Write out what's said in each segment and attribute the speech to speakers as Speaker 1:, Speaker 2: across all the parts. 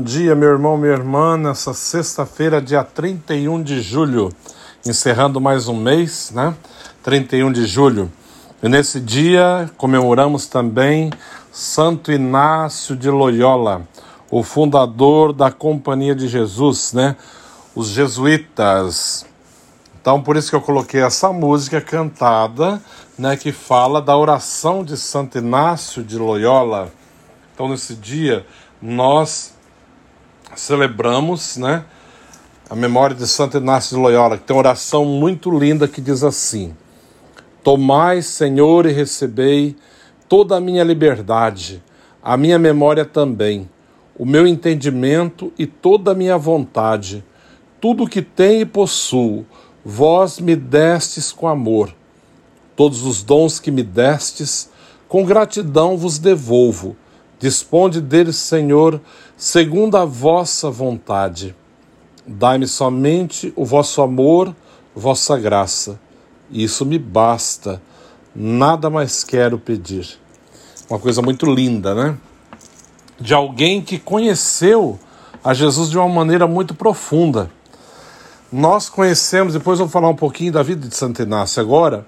Speaker 1: Bom dia, meu irmão, minha irmã, nessa sexta-feira, dia 31 de julho, encerrando mais um mês, né? 31 de julho. E nesse dia comemoramos também Santo Inácio de Loyola, o fundador da Companhia de Jesus, né? Os jesuítas. Então, por isso que eu coloquei essa música cantada, né, que fala da oração de Santo Inácio de Loyola. Então, nesse dia, nós celebramos, né, a memória de Santo Inácio de Loyola, que tem uma oração muito linda que diz assim: Tomai, Senhor, e recebei toda a minha liberdade, a minha memória também, o meu entendimento e toda a minha vontade, tudo o que tenho e possuo, vós me destes com amor. Todos os dons que me destes, com gratidão vos devolvo. Disponde deles, Senhor, segundo a vossa vontade. Dai-me somente o vosso amor, vossa graça. Isso me basta. Nada mais quero pedir. Uma coisa muito linda, né? De alguém que conheceu a Jesus de uma maneira muito profunda. Nós conhecemos, depois vou falar um pouquinho da vida de Santo Inácio agora.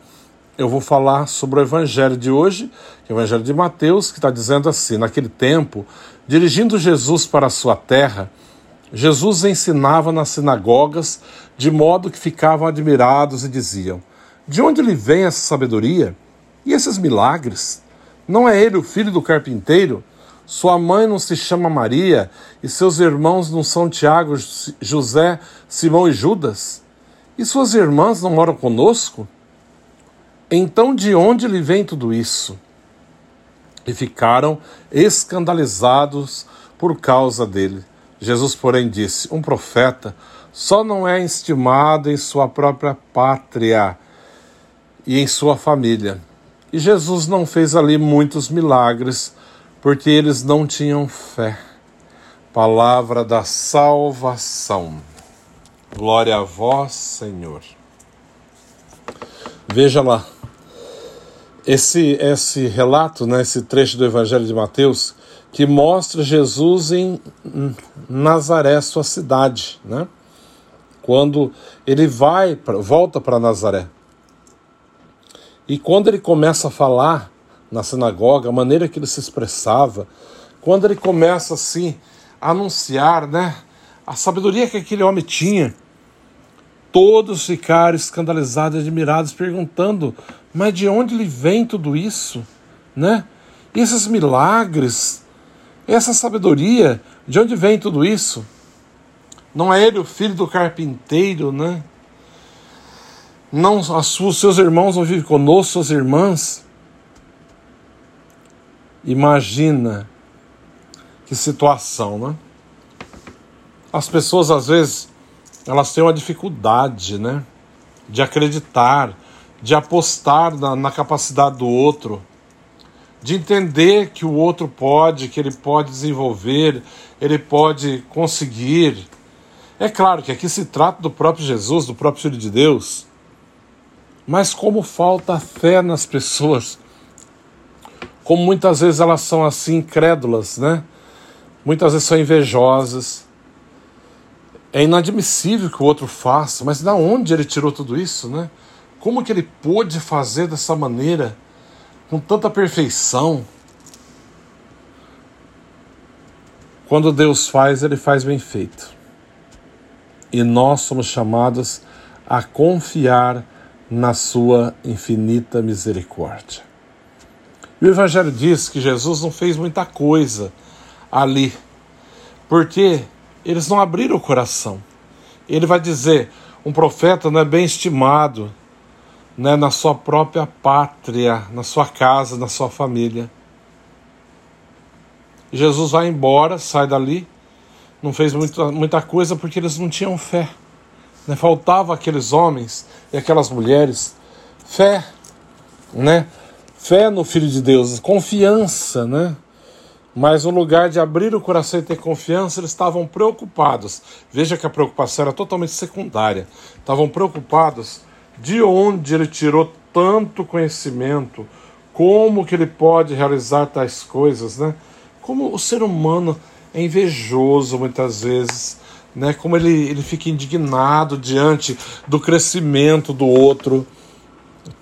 Speaker 1: Eu vou falar sobre o evangelho de hoje, é o evangelho de Mateus, que está dizendo assim: naquele tempo, dirigindo Jesus para a sua terra, Jesus ensinava nas sinagogas, de modo que ficavam admirados e diziam: De onde lhe vem essa sabedoria e esses milagres? Não é ele o filho do carpinteiro? Sua mãe não se chama Maria e seus irmãos não são Tiago, José, Simão e Judas? E suas irmãs não moram conosco? Então de onde lhe vem tudo isso? E ficaram escandalizados por causa dele. Jesus, porém, disse: Um profeta só não é estimado em sua própria pátria e em sua família. E Jesus não fez ali muitos milagres, porque eles não tinham fé. Palavra da salvação. Glória a vós, Senhor. Veja lá. Esse, esse relato, né, esse trecho do Evangelho de Mateus, que mostra Jesus em Nazaré, sua cidade, né? Quando ele vai, volta para Nazaré. E quando ele começa a falar na sinagoga, a maneira que ele se expressava, quando ele começa assim a anunciar, né, a sabedoria que aquele homem tinha, todos ficaram escandalizados admirados, perguntando: mas de onde lhe vem tudo isso, né? Esses milagres, essa sabedoria, de onde vem tudo isso? Não é ele o filho do carpinteiro, né? Não, os seus irmãos não vivem conosco, suas irmãs. Imagina que situação, né? As pessoas às vezes elas têm uma dificuldade, né? De acreditar, de apostar na, na capacidade do outro, de entender que o outro pode, que ele pode desenvolver, ele pode conseguir. É claro que aqui se trata do próprio Jesus, do próprio Filho de Deus, mas como falta fé nas pessoas, como muitas vezes elas são assim incrédulas, né? Muitas vezes são invejosas. É inadmissível que o outro faça, mas da onde ele tirou tudo isso, né? Como que ele pôde fazer dessa maneira, com tanta perfeição? Quando Deus faz, ele faz bem feito. E nós somos chamados a confiar na sua infinita misericórdia. O Evangelho diz que Jesus não fez muita coisa ali, porque eles não abriram o coração. Ele vai dizer: um profeta não é bem estimado né, na sua própria pátria, na sua casa, na sua família. Jesus vai embora, sai dali, não fez muita, muita coisa porque eles não tinham fé. Né? Faltava aqueles homens e aquelas mulheres fé, né? Fé no Filho de Deus, confiança, né? Mas no lugar de abrir o coração e ter confiança, eles estavam preocupados. Veja que a preocupação era totalmente secundária. Estavam preocupados de onde ele tirou tanto conhecimento, como que ele pode realizar tais coisas, né? Como o ser humano é invejoso muitas vezes, né? Como ele, ele fica indignado diante do crescimento do outro.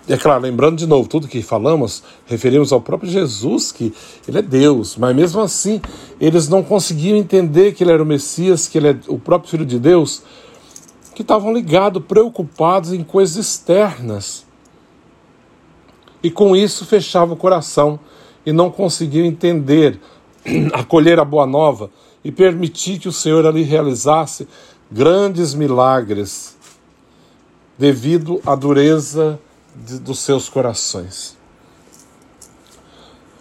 Speaker 1: E é claro, lembrando de novo, tudo que falamos, referimos ao próprio Jesus, que ele é Deus, mas mesmo assim, eles não conseguiam entender que ele era o Messias, que ele é o próprio Filho de Deus, que estavam ligados, preocupados em coisas externas. E com isso fechavam o coração e não conseguiam entender, acolher a boa nova e permitir que o Senhor ali realizasse grandes milagres devido à dureza de, dos seus corações.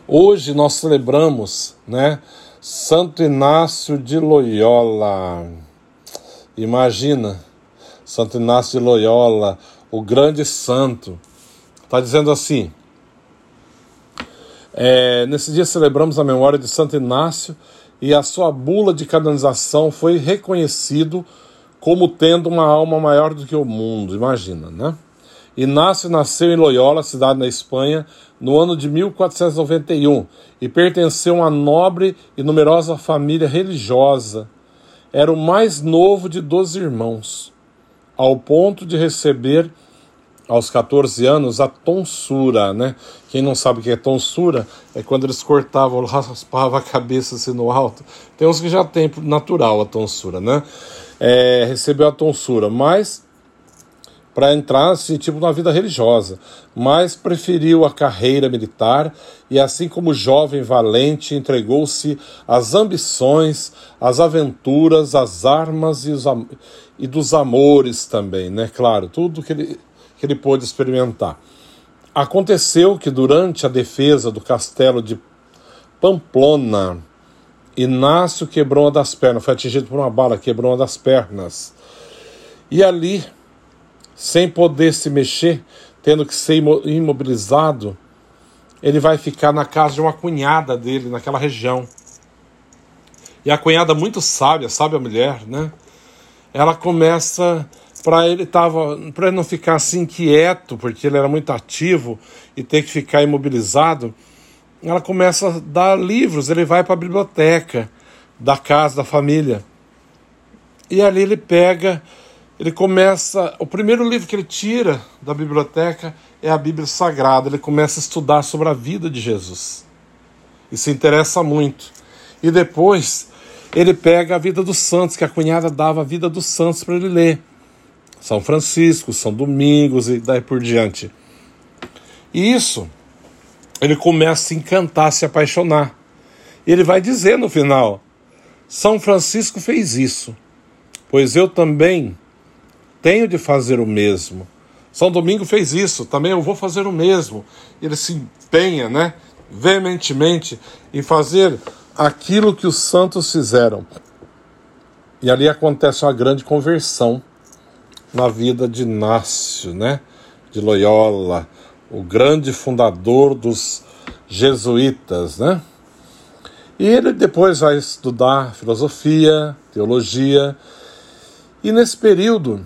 Speaker 1: Hoje nós celebramos, né, Santo Inácio de Loyola. Imagina, Santo Inácio de Loyola, o grande santo, está dizendo assim: é, nesse dia celebramos a memória de Santo Inácio e a sua bula de canonização foi reconhecido como tendo uma alma maior do que o mundo. Imagina, né? Inácio nasceu em Loyola, cidade na Espanha, no ano de 1491 e pertenceu a uma nobre e numerosa família religiosa. Era o mais novo de doze irmãos, ao ponto de receber aos 14 anos a tonsura, né? Quem não sabe o que é tonsura é quando eles cortavam, raspavam a cabeça assim no alto. Tem uns que já tem natural a tonsura, né? É, recebeu a tonsura, mas para entrar assim, tipo na vida religiosa, mas preferiu a carreira militar e assim como jovem valente entregou-se às ambições, às aventuras, às armas e, os, e dos amores também, né? Claro, tudo que ele, que ele pôde experimentar. Aconteceu que durante a defesa do castelo de Pamplona, Inácio quebrou uma das pernas, foi atingido por uma bala, quebrou uma das pernas. E ali sem poder se mexer, tendo que ser imobilizado, ele vai ficar na casa de uma cunhada dele, naquela região. E a cunhada, muito sábia, sábia mulher, né? Ela começa para ele tava para ele não ficar assim quieto, porque ele era muito ativo e ter que ficar imobilizado. Ela começa a dar livros, ele vai para a biblioteca da casa da família. E ali ele pega ele começa. O primeiro livro que ele tira da biblioteca é a Bíblia Sagrada. Ele começa a estudar sobre a vida de Jesus. E se interessa muito. E depois ele pega a vida dos santos, que a cunhada dava a vida dos santos para ele ler. São Francisco, São Domingos e daí por diante. E isso, ele começa a se encantar, a se apaixonar. E ele vai dizer no final: São Francisco fez isso, pois eu também tenho de fazer o mesmo. São Domingo fez isso, também eu vou fazer o mesmo. Ele se empenha, né, veementemente em fazer aquilo que os santos fizeram. E ali acontece uma grande conversão na vida de Inácio, né, de Loyola, o grande fundador dos jesuítas, né? E ele depois vai estudar filosofia, teologia, E nesse período,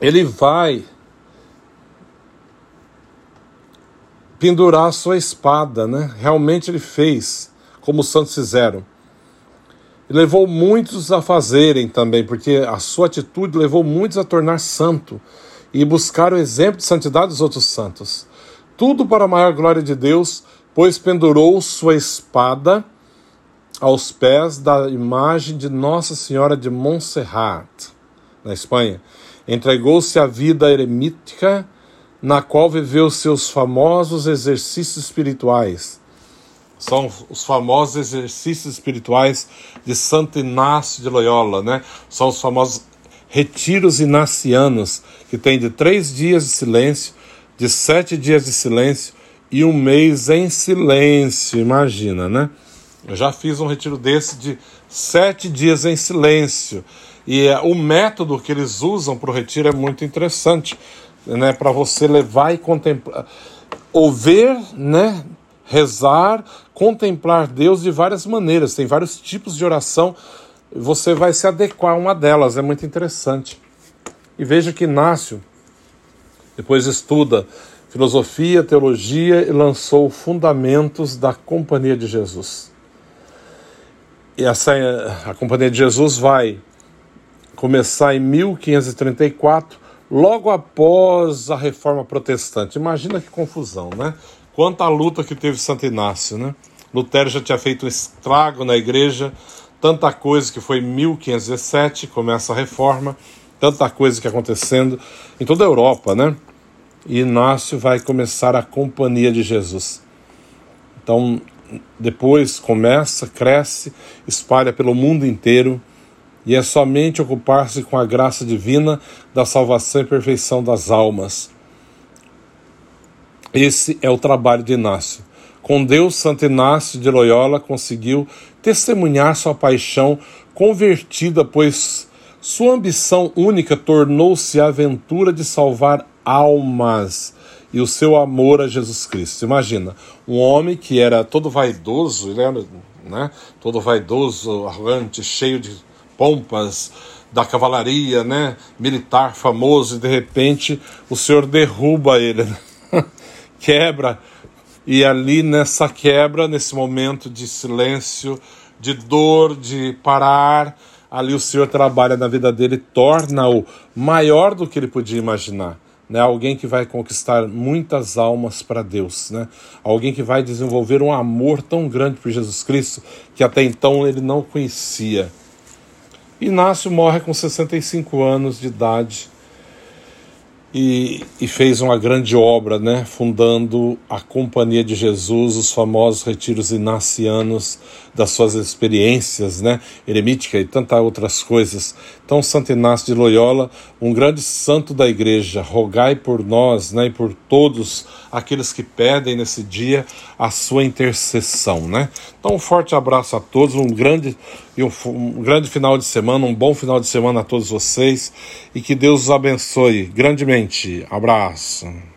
Speaker 1: ele vai pendurar a sua espada, né? Realmente ele fez, como os santos fizeram. E levou muitos a fazerem também, porque a sua atitude levou muitos a tornar santo e buscar o exemplo de santidade dos outros santos. Tudo para a maior glória de Deus, pois pendurou sua espada aos pés da imagem de Nossa Senhora de Montserrat, na Espanha. Entregou-se à vida eremítica, na qual viveu seus famosos exercícios espirituais. São os famosos exercícios espirituais de Santo Inácio de Loyola, né? São os famosos retiros inacianos, que tem de três dias de silêncio, de sete dias de silêncio e um mês em silêncio, imagina, né? Eu já fiz um retiro desse de sete dias em silêncio. E é, o método que eles usam para o retiro é muito interessante, né? Para você levar e contemplar, ouvir, né? Rezar, contemplar Deus de várias maneiras. Tem vários tipos de oração. Você vai se adequar a uma delas. É muito interessante. E veja que Inácio depois estuda filosofia, teologia e lançou Fundamentos da Companhia de Jesus. E essa a Companhia de Jesus vai começar em 1534, logo após a Reforma Protestante. Imagina que confusão, né? Quanta luta que teve Santo Inácio, né? Lutero já tinha feito um estrago na igreja, tanta coisa que foi em 1517, começa a reforma, tanta coisa que acontecendo em toda a Europa, né? E Inácio vai começar a companhia de Jesus. Então, depois começa, cresce, espalha pelo mundo inteiro e é somente ocupar-se com a graça divina da salvação e perfeição das almas. Esse é o trabalho de Inácio. Com Deus, Santo Inácio de Loyola conseguiu testemunhar sua paixão convertida, pois sua ambição única tornou-se a aventura de salvar almas e o seu amor a Jesus Cristo. Imagina, um homem que era todo vaidoso, ele era né, todo vaidoso, arrogante, cheio de pompas da cavalaria, né, militar famoso, e de repente o Senhor derruba ele, né? quebra, e ali nessa quebra, nesse momento de silêncio, de dor, de parar, ali o Senhor trabalha na vida dele, torna-o maior do que ele podia imaginar né? Alguém que vai conquistar muitas almas para Deus, né? Alguém que vai desenvolver um amor tão grande por Jesus Cristo que até então ele não conhecia. Inácio morre com 65 anos de idade e, e, fez uma grande obra, né? fundando a Companhia de Jesus, os famosos retiros inacianos das suas experiências, né? eremítica e tantas outras coisas. Então, Santo Inácio de Loyola, um grande santo da igreja, rogai por nós né? e por todos aqueles que pedem nesse dia a sua intercessão. Né? Então, um forte abraço a todos, um grande, um, um grande final de semana, um bom final de semana a todos vocês e que Deus os abençoe grandemente. Abraço.